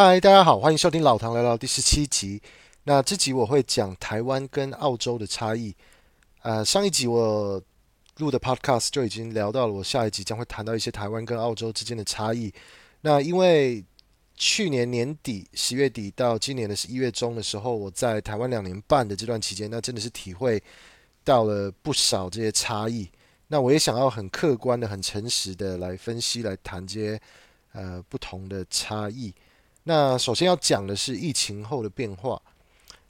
嗨，大家好，欢迎收听老唐聊聊第十七集。那这集我会讲台湾跟澳洲的差异。呃，上一集我录的 Podcast 就已经聊到了，我下一集将会谈到一些台湾跟澳洲之间的差异。那因为去年年底十月底到今年的十一月中的时候，我在台湾两年半的这段期间，那真的是体会到了不少这些差异。那我也想要很客观的、很诚实的来分析、来谈这些呃不同的差异。那首先要讲的是疫情后的变化。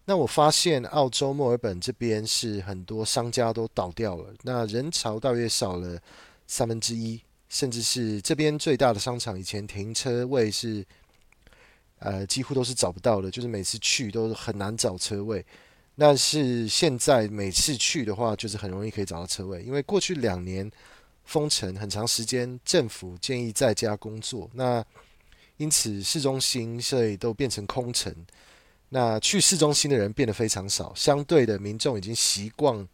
那我发现澳洲墨尔本这边是很多商家都倒掉了，那人潮大约少了三分之一，甚至是这边最大的商场以前停车位是呃几乎都是找不到的，就是每次去都很难找车位。但是现在每次去的话，就是很容易可以找到车位，因为过去两年封城很长时间，政府建议在家工作，那。因此，市中心所以都变成空城。那去市中心的人变得非常少，相对的，民众已经习惯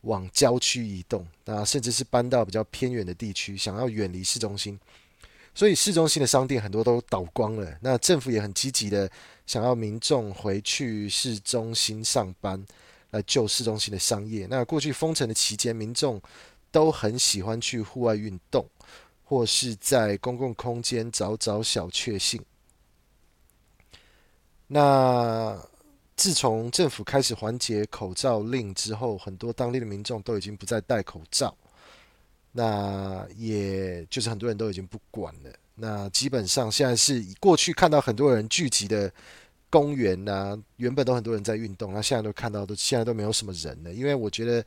往郊区移动，那甚至是搬到比较偏远的地区，想要远离市中心。所以，市中心的商店很多都倒光了。那政府也很积极的想要民众回去市中心上班，来救市中心的商业。那过去封城的期间，民众都很喜欢去户外运动。或是在公共空间找找小确幸。那自从政府开始缓解口罩令之后，很多当地的民众都已经不再戴口罩。那也就是很多人都已经不管了。那基本上现在是过去看到很多人聚集的公园呐，原本都很多人在运动，那现在都看到都现在都没有什么人了，因为我觉得。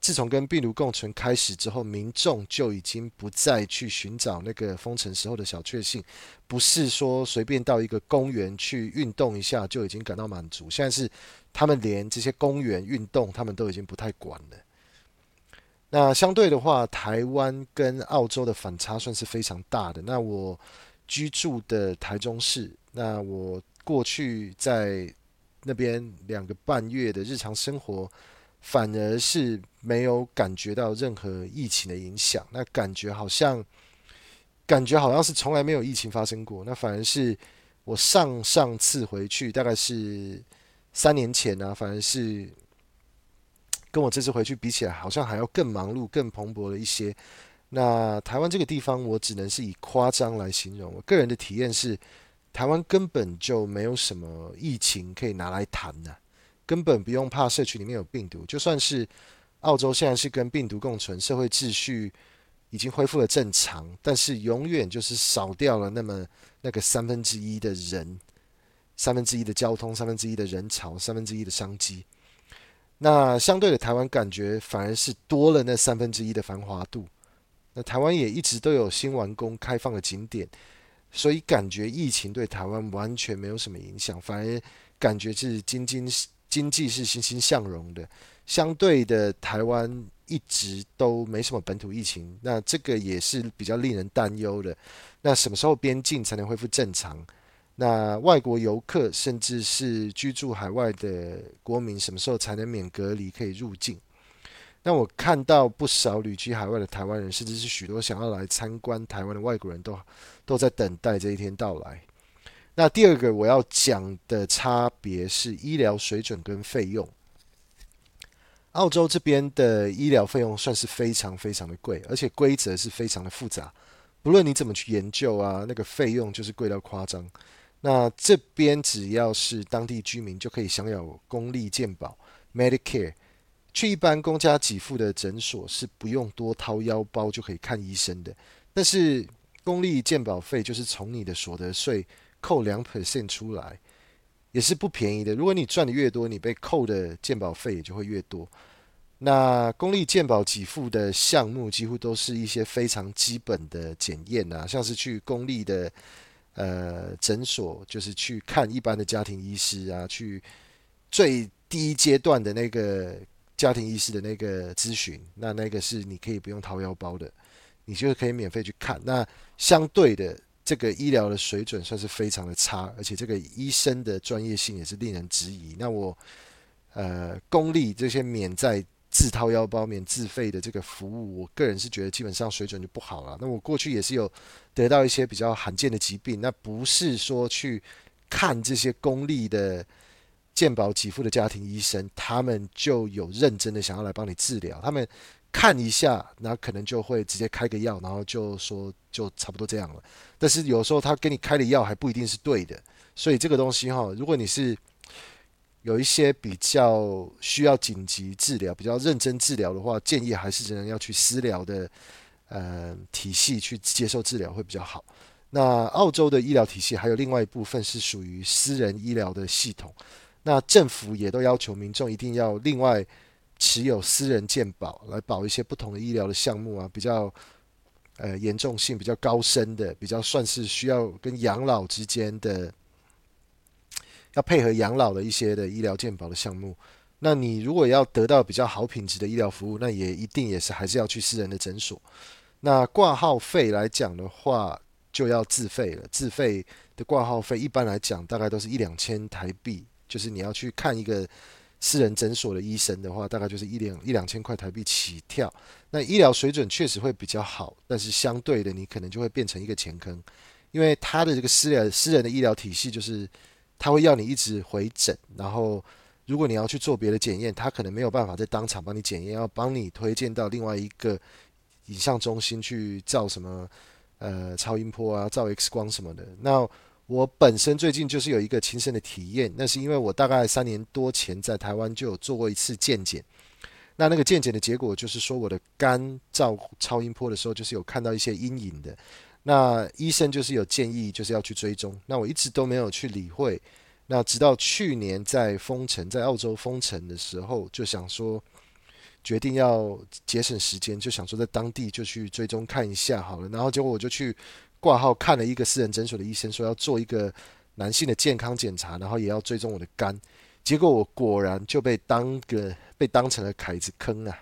自从跟病毒共存开始之后，民众就已经不再去寻找那个封城时候的小确幸，不是说随便到一个公园去运动一下就已经感到满足。现在是他们连这些公园运动，他们都已经不太管了。那相对的话，台湾跟澳洲的反差算是非常大的。那我居住的台中市，那我过去在那边两个半月的日常生活。反而是没有感觉到任何疫情的影响，那感觉好像，感觉好像是从来没有疫情发生过。那反而是我上上次回去，大概是三年前呢、反而是跟我这次回去比起来，好像还要更忙碌、更蓬勃了一些。那台湾这个地方，我只能是以夸张来形容。我个人的体验是，台湾根本就没有什么疫情可以拿来谈的、根本不用怕社区里面有病毒，就算是澳洲现在是跟病毒共存，社会秩序已经恢复了正常，但是永远就是少掉了那么那个三分之一的人，三分之一的交通，三分之一的人潮，三分之一的商机。那相对的，台湾感觉反而是多了那三分之一的繁华度。那台湾也一直都有新完工开放的景点，所以感觉疫情对台湾完全没有什么影响，反而感觉是津津。经济是欣欣向荣的，相对的，台湾一直都没什么本土疫情，那这个也是比较令人担忧的。那什么时候边境才能恢复正常？那外国游客甚至是居住海外的国民，什么时候才能免隔离可以入境？那我看到不少旅居海外的台湾人，甚至是许多想要来参观台湾的外国人都都在等待这一天到来。那第二个我要讲的差别是医疗水准跟费用。澳洲这边的医疗费用算是非常非常的贵，而且规则是非常的复杂，不论你怎么去研究啊，那个费用就是贵到夸张。那这边只要是当地居民就可以享有公立健保 （Medicare），去一般公家给付的诊所是不用多掏腰包就可以看医生的。但是公立健保费就是从你的所得税。扣两 percent 出来也是不便宜的。如果你赚的越多，你被扣的鉴保费也就会越多。那公立鉴保给付的项目几乎都是一些非常基本的检验啊，像是去公立的呃诊所，就是去看一般的家庭医师啊，去最低阶段的那个家庭医师的那个咨询，那那个是你可以不用掏腰包的，你就可以免费去看。那相对的。这个医疗的水准算是非常的差，而且这个医生的专业性也是令人质疑。那我，呃，公立这些免在自掏腰包、免自费的这个服务，我个人是觉得基本上水准就不好了。那我过去也是有得到一些比较罕见的疾病，那不是说去看这些公立的健保给付的家庭医生，他们就有认真的想要来帮你治疗。他们看一下，那可能就会直接开个药，然后就说就差不多这样了。但是有时候他给你开的药还不一定是对的，所以这个东西哈，如果你是有一些比较需要紧急治疗、比较认真治疗的话，建议还是只能要去私疗的呃体系去接受治疗会比较好。那澳洲的医疗体系还有另外一部分是属于私人医疗的系统，那政府也都要求民众一定要另外持有私人健保来保一些不同的医疗的项目啊，比较呃严重性比较高深的，比较算是需要跟养老之间的。要配合养老的一些的医疗健保的项目，那你如果要得到比较好品质的医疗服务，那也一定也是还是要去私人的诊所。那挂号费来讲的话，就要自费了。自费的挂号费一般来讲大概都是一两千台币，就是你要去看一个私人诊所的医生的话，大概就是一两一两千块台币起跳。那医疗水准确实会比较好，但是相对的你可能就会变成一个钱坑，因为他的这个私人私人的医疗体系就是。他会要你一直回诊，然后如果你要去做别的检验，他可能没有办法在当场帮你检验，要帮你推荐到另外一个影像中心去照什么呃超音波啊、照 X 光什么的。那我本身最近就是有一个亲身的体验，那是因为我大概三年多前在台湾就有做过一次健检，那那个健检的结果就是说我的肝照超音波的时候就是有看到一些阴影的。那医生就是有建议，就是要去追踪。那我一直都没有去理会。那直到去年在封城，在澳洲封城的时候，就想说决定要节省时间，就想说在当地就去追踪看一下好了。然后结果我就去挂号看了一个私人诊所的医生，说要做一个男性的健康检查，然后也要追踪我的肝。结果我果然就被当个被当成了凯子坑啊！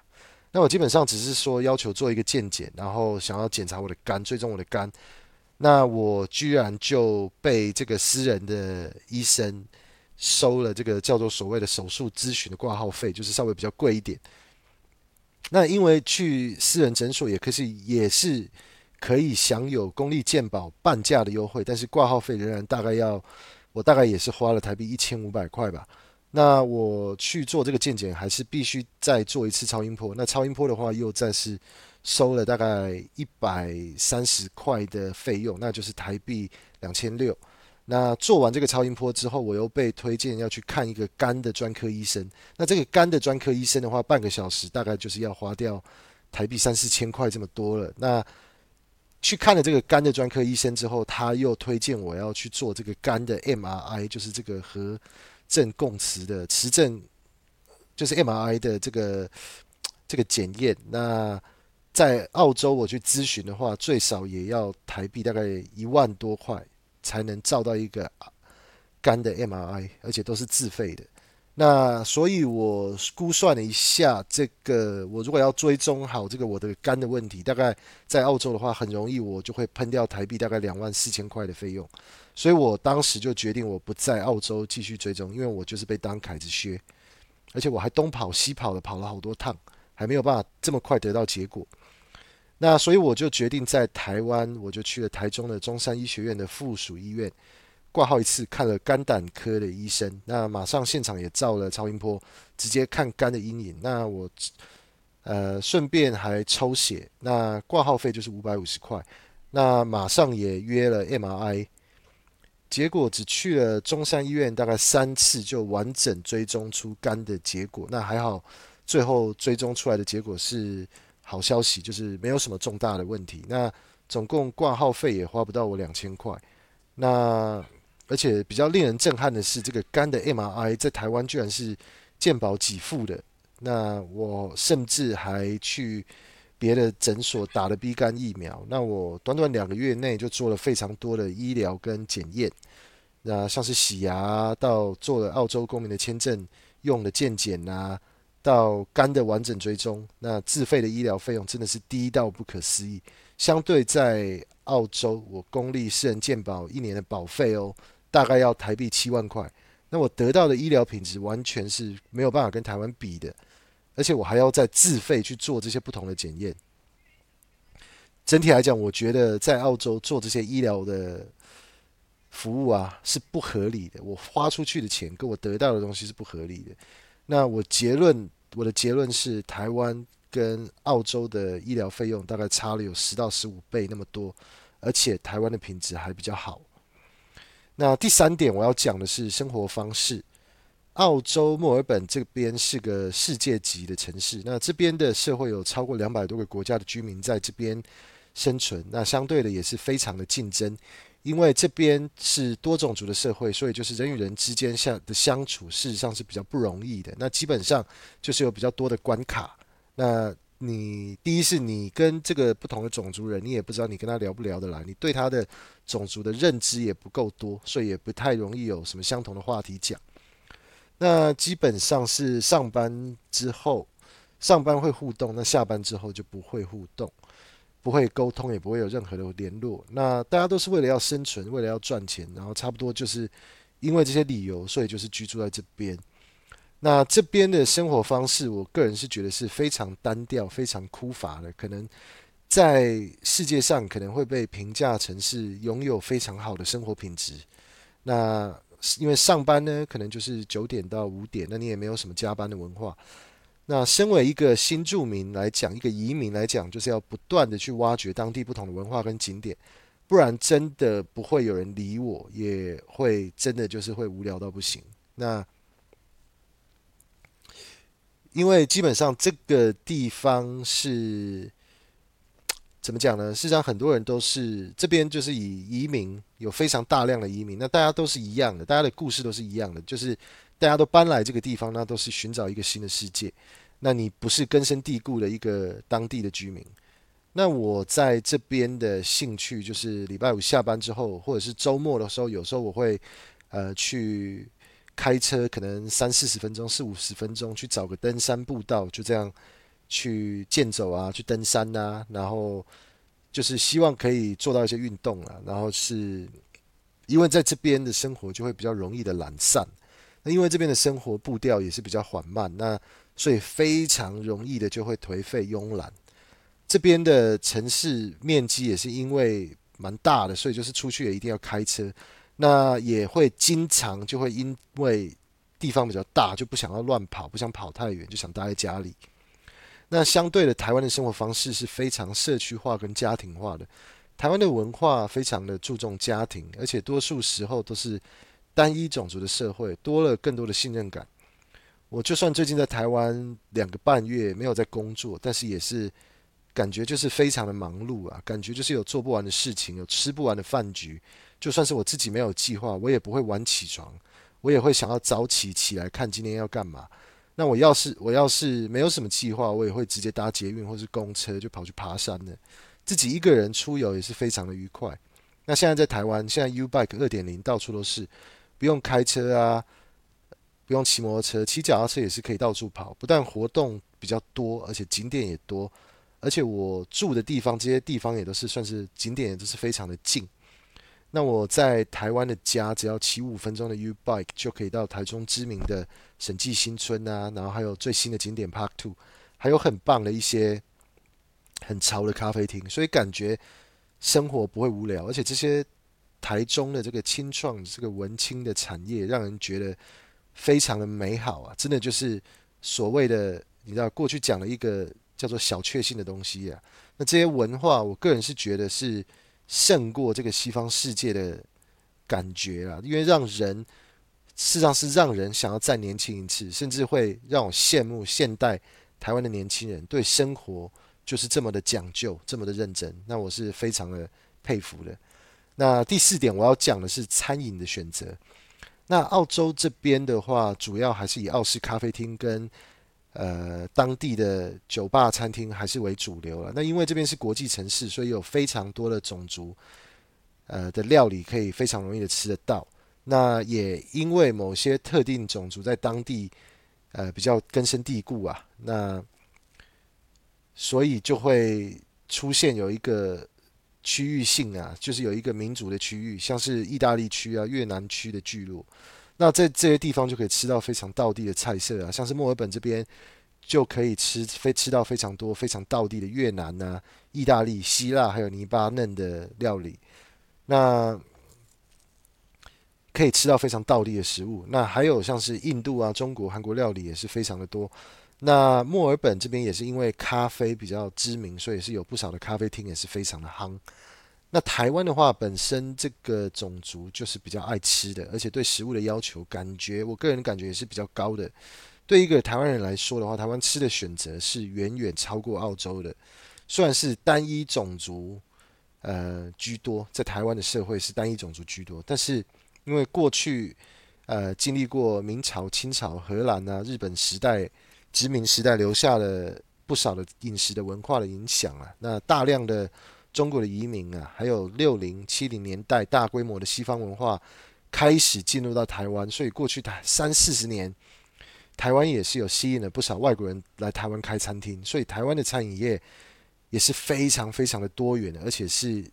那我基本上只是说要求做一个健检，然后想要检查我的肝，追踪我的肝。那我居然就被这个私人的医生收了这个叫做所谓的手术咨询的挂号费，就是稍微比较贵一点。那因为去私人诊所也可是也是可以享有公立健保半价的优惠，但是挂号费仍然大概要我大概也是花了台币一千五百块吧。那我去做这个健检，还是必须再做一次超音波。那超音波的话，又再是收了大概一百三十块的费用，那就是台币两千六。那做完这个超音波之后，我又被推荐要去看一个肝的专科医生。那这个肝的专科医生的话，半个小时大概就是要花掉台币三四千块这么多了。那去看了这个肝的专科医生之后，他又推荐我要去做这个肝的 MRI，就是这个核。正共磁的磁振就是 MRI 的这个这个检验。那在澳洲我去咨询的话，最少也要台币大概一万多块才能照到一个肝的 MRI，而且都是自费的。那所以我估算了一下，这个我如果要追踪好这个我的肝的问题，大概在澳洲的话，很容易我就会喷掉台币大概两万四千块的费用。所以我当时就决定我不在澳洲继续追踪，因为我就是被当凯子削，而且我还东跑西跑的跑了好多趟，还没有办法这么快得到结果。那所以我就决定在台湾，我就去了台中的中山医学院的附属医院。挂号一次，看了肝胆科的医生，那马上现场也照了超音波，直接看肝的阴影。那我呃顺便还抽血，那挂号费就是五百五十块。那马上也约了 MRI，结果只去了中山医院大概三次就完整追踪出肝的结果。那还好，最后追踪出来的结果是好消息，就是没有什么重大的问题。那总共挂号费也花不到我两千块。那而且比较令人震撼的是，这个肝的 MRI 在台湾居然是健保给付的。那我甚至还去别的诊所打了 B 肝疫苗。那我短短两个月内就做了非常多的医疗跟检验。那像是洗牙，到做了澳洲公民的签证用的健检啊，到肝的完整追踪，那自费的医疗费用真的是低到不可思议。相对在澳洲，我公立私人健保一年的保费哦。大概要台币七万块，那我得到的医疗品质完全是没有办法跟台湾比的，而且我还要再自费去做这些不同的检验。整体来讲，我觉得在澳洲做这些医疗的服务啊是不合理的，我花出去的钱跟我得到的东西是不合理的。那我结论，我的结论是，台湾跟澳洲的医疗费用大概差了有十到十五倍那么多，而且台湾的品质还比较好。那第三点我要讲的是生活方式。澳洲墨尔本这边是个世界级的城市，那这边的社会有超过两百多个国家的居民在这边生存，那相对的也是非常的竞争，因为这边是多种族的社会，所以就是人与人之间相的相处事实上是比较不容易的。那基本上就是有比较多的关卡。那你第一是你跟这个不同的种族人，你也不知道你跟他聊不聊得来，你对他的种族的认知也不够多，所以也不太容易有什么相同的话题讲。那基本上是上班之后，上班会互动，那下班之后就不会互动，不会沟通，也不会有任何的联络。那大家都是为了要生存，为了要赚钱，然后差不多就是因为这些理由，所以就是居住在这边。那这边的生活方式，我个人是觉得是非常单调、非常枯乏的，可能在世界上可能会被评价成是拥有非常好的生活品质。那因为上班呢，可能就是九点到五点，那你也没有什么加班的文化。那身为一个新住民来讲，一个移民来讲，就是要不断的去挖掘当地不同的文化跟景点，不然真的不会有人理我，也会真的就是会无聊到不行。那因为基本上这个地方是。怎么讲呢？事实上，很多人都是这边就是以移民，有非常大量的移民。那大家都是一样的，大家的故事都是一样的，就是大家都搬来这个地方，那都是寻找一个新的世界。那你不是根深蒂固的一个当地的居民。那我在这边的兴趣就是礼拜五下班之后，或者是周末的时候，有时候我会呃去开车，可能三四十分钟、四五十分钟去找个登山步道，就这样。去健走啊，去登山啊，然后就是希望可以做到一些运动啊，然后是因为在这边的生活就会比较容易的懒散，那因为这边的生活步调也是比较缓慢，那所以非常容易的就会颓废慵懒。这边的城市面积也是因为蛮大的，所以就是出去也一定要开车，那也会经常就会因为地方比较大，就不想要乱跑，不想跑太远，就想待在家里。那相对的，台湾的生活方式是非常社区化跟家庭化的。台湾的文化非常的注重家庭，而且多数时候都是单一种族的社会，多了更多的信任感。我就算最近在台湾两个半月没有在工作，但是也是感觉就是非常的忙碌啊，感觉就是有做不完的事情，有吃不完的饭局。就算是我自己没有计划，我也不会晚起床，我也会想要早起起来看今天要干嘛。那我要是我要是没有什么计划，我也会直接搭捷运或是公车就跑去爬山的。自己一个人出游也是非常的愉快。那现在在台湾，现在 U Bike 二点零到处都是，不用开车啊，不用骑摩托车，骑脚踏车也是可以到处跑。不但活动比较多，而且景点也多，而且我住的地方这些地方也都是算是景点，也都是非常的近。那我在台湾的家，只要骑五分钟的 U Bike 就可以到台中知名的审计新村啊，然后还有最新的景点 Park Two，还有很棒的一些很潮的咖啡厅，所以感觉生活不会无聊。而且这些台中的这个青创、这个文青的产业，让人觉得非常的美好啊！真的就是所谓的，你知道过去讲了一个叫做小确幸的东西啊。那这些文化，我个人是觉得是。胜过这个西方世界的感觉啊，因为让人事实上是让人想要再年轻一次，甚至会让我羡慕现代台湾的年轻人对生活就是这么的讲究，这么的认真。那我是非常的佩服的。那第四点我要讲的是餐饮的选择。那澳洲这边的话，主要还是以澳式咖啡厅跟。呃，当地的酒吧、餐厅还是为主流了。那因为这边是国际城市，所以有非常多的种族，呃的料理可以非常容易的吃得到。那也因为某些特定种族在当地，呃比较根深蒂固啊，那所以就会出现有一个区域性啊，就是有一个民族的区域，像是意大利区啊、越南区的聚落。那在这些地方就可以吃到非常道地的菜色啊，像是墨尔本这边就可以吃非吃到非常多非常道地的越南啊、意大利、希腊还有黎巴嫩的料理。那可以吃到非常道地的食物。那还有像是印度啊、中国、韩国料理也是非常的多。那墨尔本这边也是因为咖啡比较知名，所以是有不少的咖啡厅也是非常的夯。那台湾的话，本身这个种族就是比较爱吃的，而且对食物的要求，感觉我个人感觉也是比较高的。对一个台湾人来说的话，台湾吃的选择是远远超过澳洲的。虽然是单一种族，呃居多，在台湾的社会是单一种族居多，但是因为过去呃经历过明朝、清朝、荷兰啊、日本时代殖民时代留下了不少的饮食的文化的影响啊，那大量的中国的移民啊，还有六零七零年代大规模的西方文化开始进入到台湾，所以过去台三四十年。台湾也是有吸引了不少外国人来台湾开餐厅，所以台湾的餐饮业也是非常非常的多元的，而且是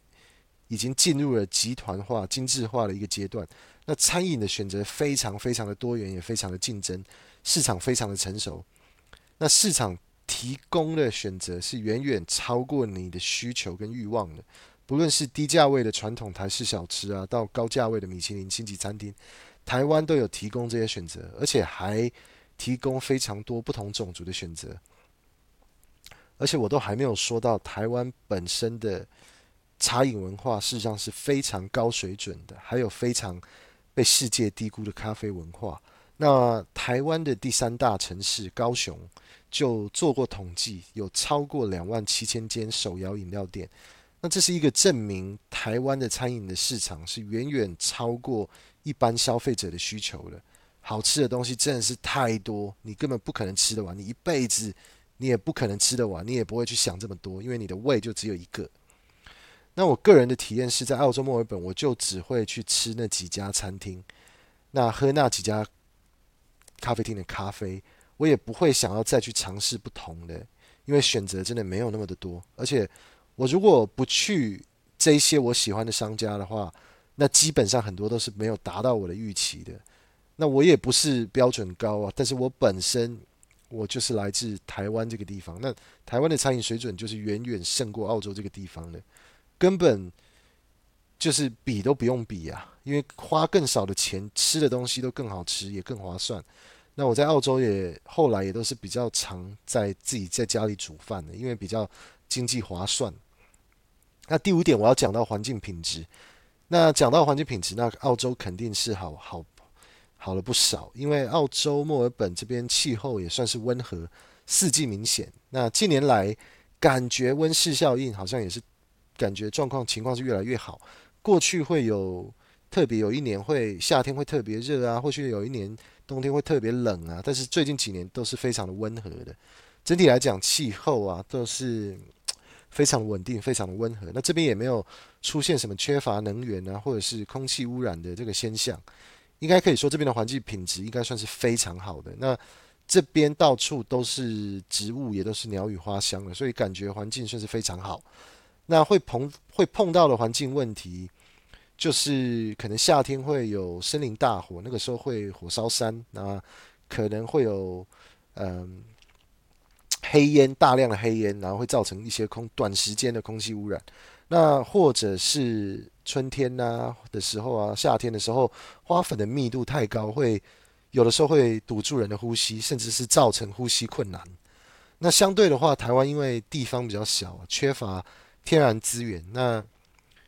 已经进入了集团化、精致化的一个阶段。那餐饮的选择非常非常的多元，也非常的竞争，市场非常的成熟。那市场提供的选择是远远超过你的需求跟欲望的，不论是低价位的传统台式小吃啊，到高价位的米其林星级餐厅，台湾都有提供这些选择，而且还。提供非常多不同种族的选择，而且我都还没有说到台湾本身的茶饮文化，事实上是非常高水准的，还有非常被世界低估的咖啡文化。那台湾的第三大城市高雄就做过统计，有超过两万七千间手摇饮料店。那这是一个证明，台湾的餐饮的市场是远远超过一般消费者的需求的。好吃的东西真的是太多，你根本不可能吃得完，你一辈子你也不可能吃得完，你也不会去想这么多，因为你的胃就只有一个。那我个人的体验是在澳洲墨尔本，我就只会去吃那几家餐厅，那喝那几家咖啡厅的咖啡，我也不会想要再去尝试不同的，因为选择真的没有那么的多。而且我如果不去这些我喜欢的商家的话，那基本上很多都是没有达到我的预期的。那我也不是标准高啊，但是我本身我就是来自台湾这个地方，那台湾的餐饮水准就是远远胜过澳洲这个地方的，根本就是比都不用比啊，因为花更少的钱，吃的东西都更好吃，也更划算。那我在澳洲也后来也都是比较常在自己在家里煮饭的，因为比较经济划算。那第五点我要讲到环境品质，那讲到环境品质，那澳洲肯定是好好。好了不少，因为澳洲墨尔本这边气候也算是温和，四季明显。那近年来感觉温室效应好像也是感觉状况情况是越来越好。过去会有特别有一年会夏天会特别热啊，或许有一年冬天会特别冷啊，但是最近几年都是非常的温和的。整体来讲，气候啊都是非常稳定，非常的温和。那这边也没有出现什么缺乏能源啊，或者是空气污染的这个现象。应该可以说，这边的环境品质应该算是非常好的。那这边到处都是植物，也都是鸟语花香的，所以感觉环境算是非常好。那会碰会碰到的环境问题，就是可能夏天会有森林大火，那个时候会火烧山，那可能会有嗯黑烟，大量的黑烟，然后会造成一些空短时间的空气污染。那或者是春天呐、的时候啊，夏天的时候，花粉的密度太高，会有的时候会堵住人的呼吸，甚至是造成呼吸困难。那相对的话，台湾因为地方比较小，缺乏天然资源，那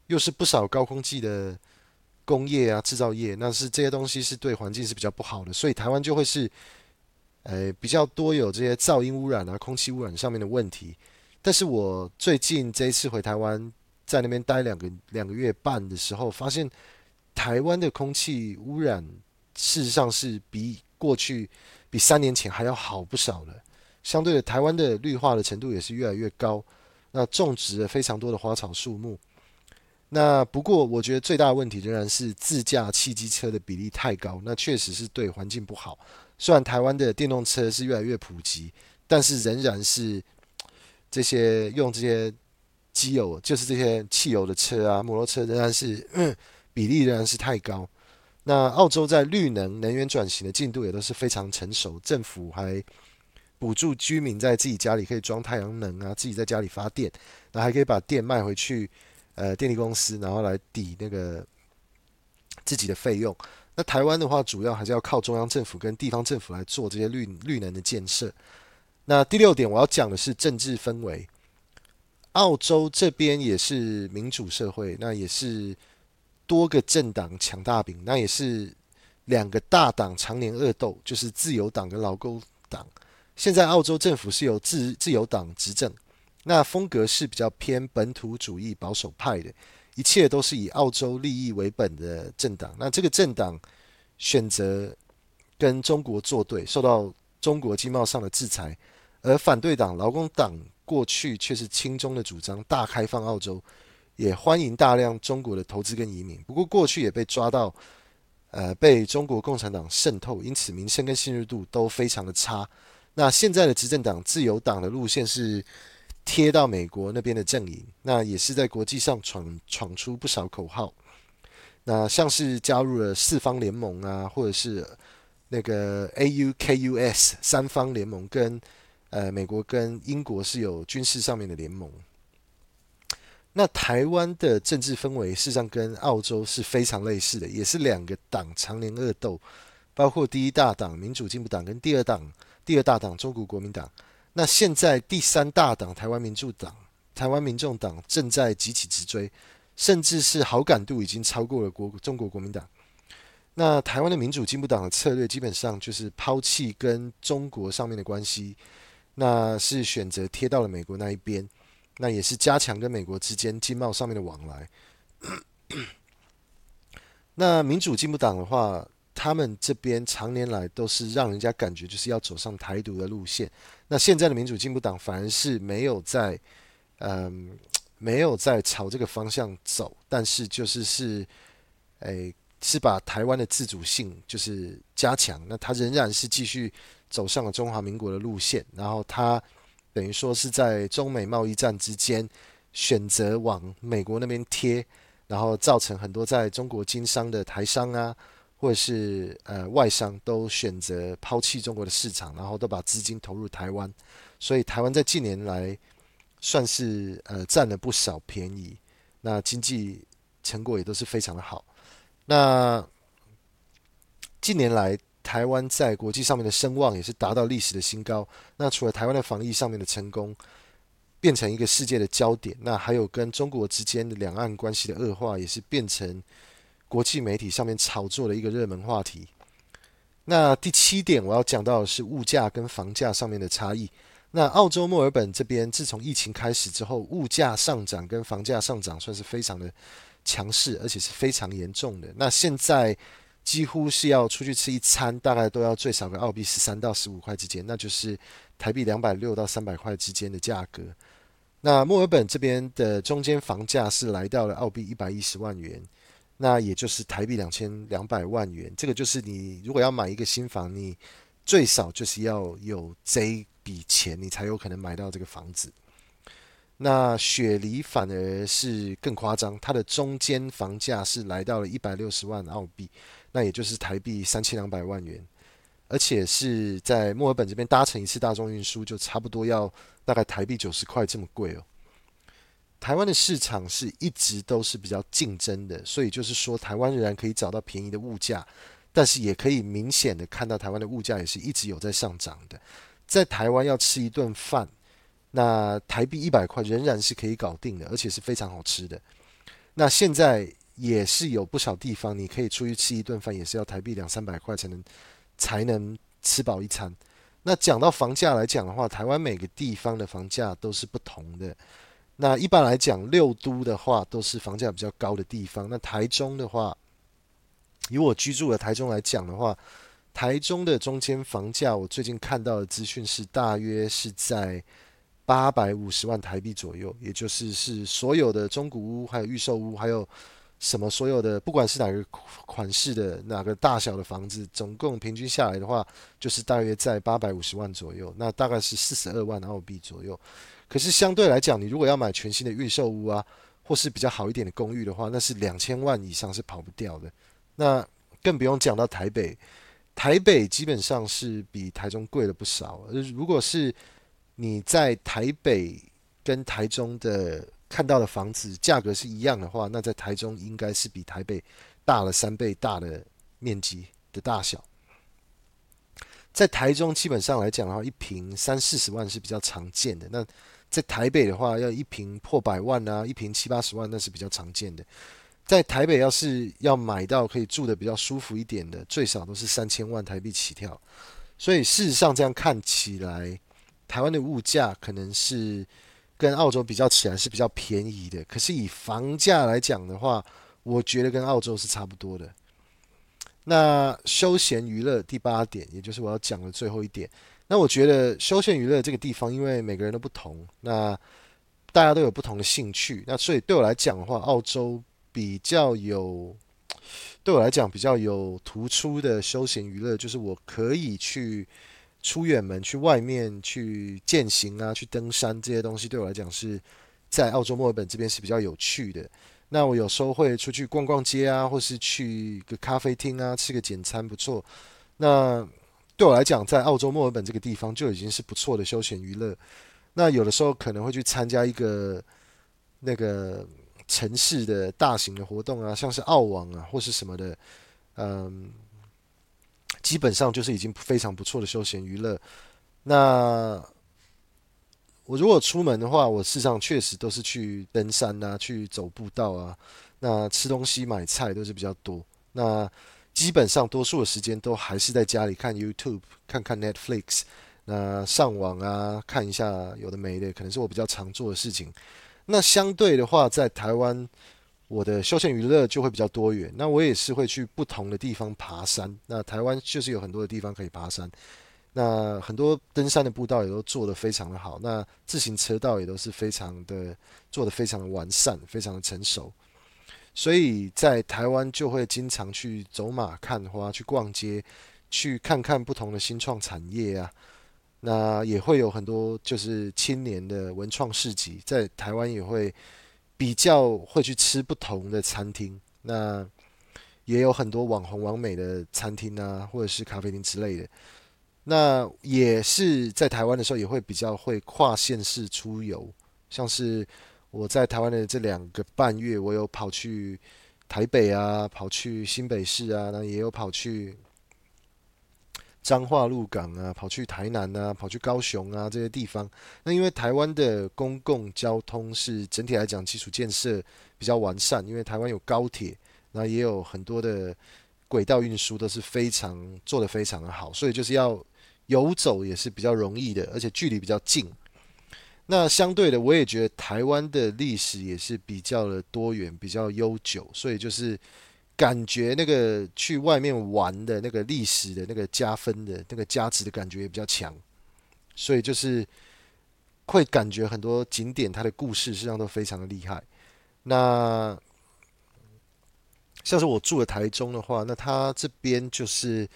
又是不少高空气的工业啊、制造业，那是这些东西是对环境是比较不好的，所以台湾就会是，呃，比较多有这些噪音污染啊、空气污染上面的问题。但是我最近这一次回台湾。在那边待两个两个月半的时候，发现台湾的空气污染事实上是比过去比三年前还要好不少了。相对的，台湾的绿化的程度也是越来越高，那种植了非常多的花草树木。那不过，我觉得最大的问题仍然是自驾汽机车的比例太高，那确实是对环境不好。虽然台湾的电动车是越来越普及，但是仍然是这些用这些。机油就是这些汽油的车啊，摩托车仍然是、比例仍然是太高。那澳洲在绿能能源转型的进度也都是非常成熟，政府还补助居民在自己家里可以装太阳能啊，自己在家里发电，那还可以把电卖回去，呃，电力公司，然后来抵那个自己的费用。那台湾的话，主要还是要靠中央政府跟地方政府来做这些绿绿能的建设。那第六点，我要讲的是政治氛围。澳洲这边也是民主社会，那也是多个政党抢大饼，那也是两个大党常年恶斗，就是自由党跟劳工党。现在澳洲政府是由自自由党执政，那风格是比较偏本土主义保守派的。一切都是以澳洲利益为本的政党，那这个政党选择跟中国作对，受到中国经贸上的制裁，而反对党劳工党过去却是亲中的主张，大开放澳洲，也欢迎大量中国的投资跟移民。不过过去也被抓到，呃，被中国共产党渗透，因此名声跟信任度都非常的差。那现在的执政党自由党的路线是。贴到美国那边的阵营，那也是在国际上闯闯出不少口号。那像是加入了四方联盟啊，或者是那个 AUKUS 三方联盟，跟呃美国跟英国是有军事上面的联盟。那台湾的政治氛围事实上跟澳洲是非常类似的，也是两个党常年恶斗，包括第一大党民主进步党跟第二党第二大党中国国民党。那现在第三大党台湾民主党、台湾民众党正在急起直追，甚至是好感度已经超过了国中国国民党。那台湾的民主进步党的策略基本上就是抛弃跟中国上面的关系，那是选择贴到了美国那一边，那也是加强跟美国之间经贸上面的往来。那民主进步党的话，他们这边常年来都是让人家感觉就是要走上台独的路线。那现在的民主进步党反而是没有在，嗯，没有在朝这个方向走，但是就是是，诶，是把台湾的自主性就是加强。那他仍然是继续走上了中华民国的路线，然后他等于说是在中美贸易战之间选择往美国那边贴，然后造成很多在中国经商的台商啊。或者是呃外商都选择抛弃中国的市场，然后都把资金投入台湾，所以台湾在近年来算是呃占了不少便宜，那经济成果也都是非常的好。那近年来台湾在国际上面的声望也是达到历史的新高。那除了台湾的防疫上面的成功，变成一个世界的焦点，那还有跟中国之间的两岸关系的恶化，也是变成。国际媒体上面炒作的一个热门话题。那第七点我要讲到的是物价跟房价上面的差异。那澳洲墨尔本这边自从疫情开始之后，物价上涨跟房价上涨算是非常的强势，而且是非常严重的。那现在几乎是要出去吃一餐，大概都要最少个澳币十三到十五块之间，那就是台币两百六到三百块之间的价格。那墨尔本这边的中间房价是来到了澳币一百一十万元。那也就是台币两千两百万元，这个就是你如果要买一个新房，你最少就是要有这笔钱，你才有可能买到这个房子。那雪梨反而是更夸张，它的中间房价是来到了一百六十万澳币，那也就是台币三千两百万元，而且是在墨尔本这边搭乘一次大众运输就差不多要大概台币九十块这么贵哦。台湾的市场是一直都是比较竞争的，所以就是说，台湾仍然可以找到便宜的物价，但是也可以明显的看到台湾的物价也是一直有在上涨的。在台湾要吃一顿饭，那台币一百块仍然是可以搞定的，而且是非常好吃的。那现在也是有不少地方，你可以出去吃一顿饭，也是要台币两三百块才能才能吃饱一餐。那讲到房价来讲的话，台湾每个地方的房价都是不同的。那一般来讲，六都的话都是房价比较高的地方。那台中的话，以我居住的台中来讲的话，台中的中间房价，我最近看到的资讯是大约是在八百五十万台币左右，也就是是所有的中古屋、还有预售屋，还有什么所有的，不管是哪个款式的、哪个大小的房子，总共平均下来的话，就是大约在八百五十万左右。那大概是四十二万澳币左右。可是相对来讲，你如果要买全新的预售屋啊，或是比较好一点的公寓的话，那是两千万以上是跑不掉的。那更不用讲到台北，台北基本上是比台中贵了不少。如果是你在台北跟台中的看到的房子价格是一样的话，那在台中应该是比台北大了三倍大的面积的大小。在台中基本上来讲的话，一平三四十万是比较常见的。那在台北的话，要一瓶破百万啊，一瓶七八十万那是比较常见的。在台北要是要买到可以住的比较舒服一点的，最少都是三千万台币起跳。所以事实上这样看起来，台湾的物价可能是跟澳洲比较起来是比较便宜的。可是以房价来讲的话，我觉得跟澳洲是差不多的。那休闲娱乐第八点，也就是我要讲的最后一点。那我觉得休闲娱乐这个地方，因为每个人都不同，那大家都有不同的兴趣，那所以对我来讲的话，澳洲比较有，对我来讲比较有突出的休闲娱乐，就是我可以去出远门，去外面去健行啊，去登山这些东西，对我来讲是在澳洲墨尔本这边是比较有趣的。那我有时候会出去逛逛街啊，或是去个咖啡厅啊，吃个简餐不错。那对我来讲，在澳洲墨尔本这个地方就已经是不错的休闲娱乐。那有的时候可能会去参加一个那个城市的大型的活动啊，像是澳网啊，或是什么的，嗯，基本上就是已经非常不错的休闲娱乐。那我如果出门的话，我事实上确实都是去登山啊，去走步道啊。那吃东西、买菜都是比较多。那基本上多数的时间都还是在家里看 YouTube、看看 Netflix。那上网啊，看一下有的没的，可能是我比较常做的事情。那相对的话，在台湾，我的休闲娱乐就会比较多元。那我也是会去不同的地方爬山。那台湾就是有很多的地方可以爬山。那很多登山的步道也都做得非常的好，那自行车道也都是非常的做得非常的完善，非常的成熟，所以在台湾就会经常去走马看花，去逛街，去看看不同的新创产业啊。那也会有很多就是青年的文创市集，在台湾也会比较会去吃不同的餐厅，那也有很多网红网美的餐厅啊，或者是咖啡厅之类的。那也是在台湾的时候，也会比较会跨县市出游，像是我在台湾的这两个半月，我有跑去台北啊，跑去新北市啊，那也有跑去彰化鹿港啊，跑去台南啊，跑去高雄啊这些地方。那因为台湾的公共交通是整体来讲基础建设比较完善，因为台湾有高铁，那也有很多的轨道运输都是非常做得非常的好，所以就是要。游走也是比较容易的，而且距离比较近。那相对的，我也觉得台湾的历史也是比较的多元、比较悠久，所以就是感觉那个去外面玩的那个历史的那个加分的那个价值的感觉也比较强。所以就是会感觉很多景点它的故事实际上都非常的厉害。那像是我住的台中的话，那它这边就是。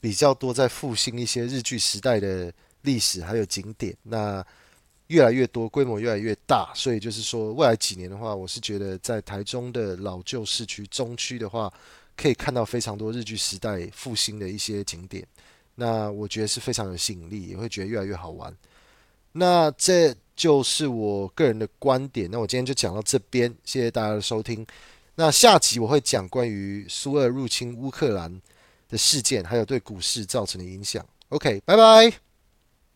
比较多在复兴一些日据时代的历史，还有景点，那越来越多，规模越来越大，所以就是说，未来几年的话，我是觉得在台中的老旧市区中区的话，可以看到非常多日据时代复兴的一些景点，那我觉得是非常有吸引力，也会觉得越来越好玩。那这就是我个人的观点，那我今天就讲到这边，谢谢大家的收听。那下集我会讲关于苏俄入侵乌克兰的事件，还有对股市造成的影响。OK，拜拜。